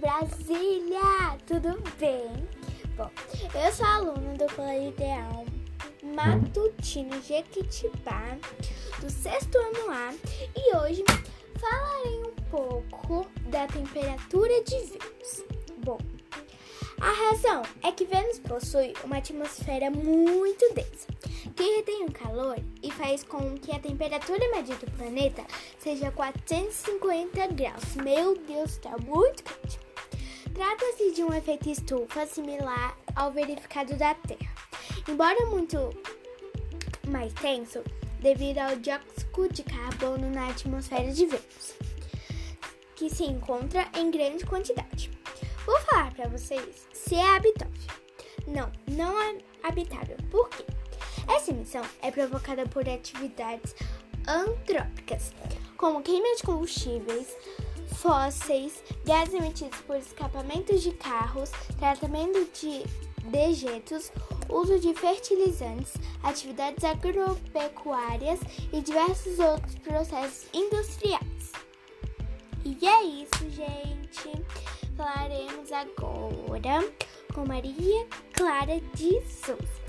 Brasília! Tudo bem? Bom, eu sou aluna do Colégio Ideal Matutino Jequitibá, do sexto ano A, e hoje falarei um pouco da temperatura de Vênus. Razão é que Vênus possui uma atmosfera muito densa, que retém o calor e faz com que a temperatura média do planeta seja 450 graus. Meu Deus, está muito quente. Trata-se de um efeito estufa similar ao verificado da Terra, embora muito mais tenso devido ao dióxido de carbono na atmosfera de Vênus, que se encontra em grande quantidade. Vou falar para vocês se é habitável. Não, não é habitável. Por quê? Essa emissão é provocada por atividades antrópicas, como queima de combustíveis, fósseis, gases emitidos por escapamentos de carros, tratamento de dejetos, uso de fertilizantes, atividades agropecuárias e diversos outros processos industriais. E é isso, gente. Falaremos agora com Maria Clara de Souza.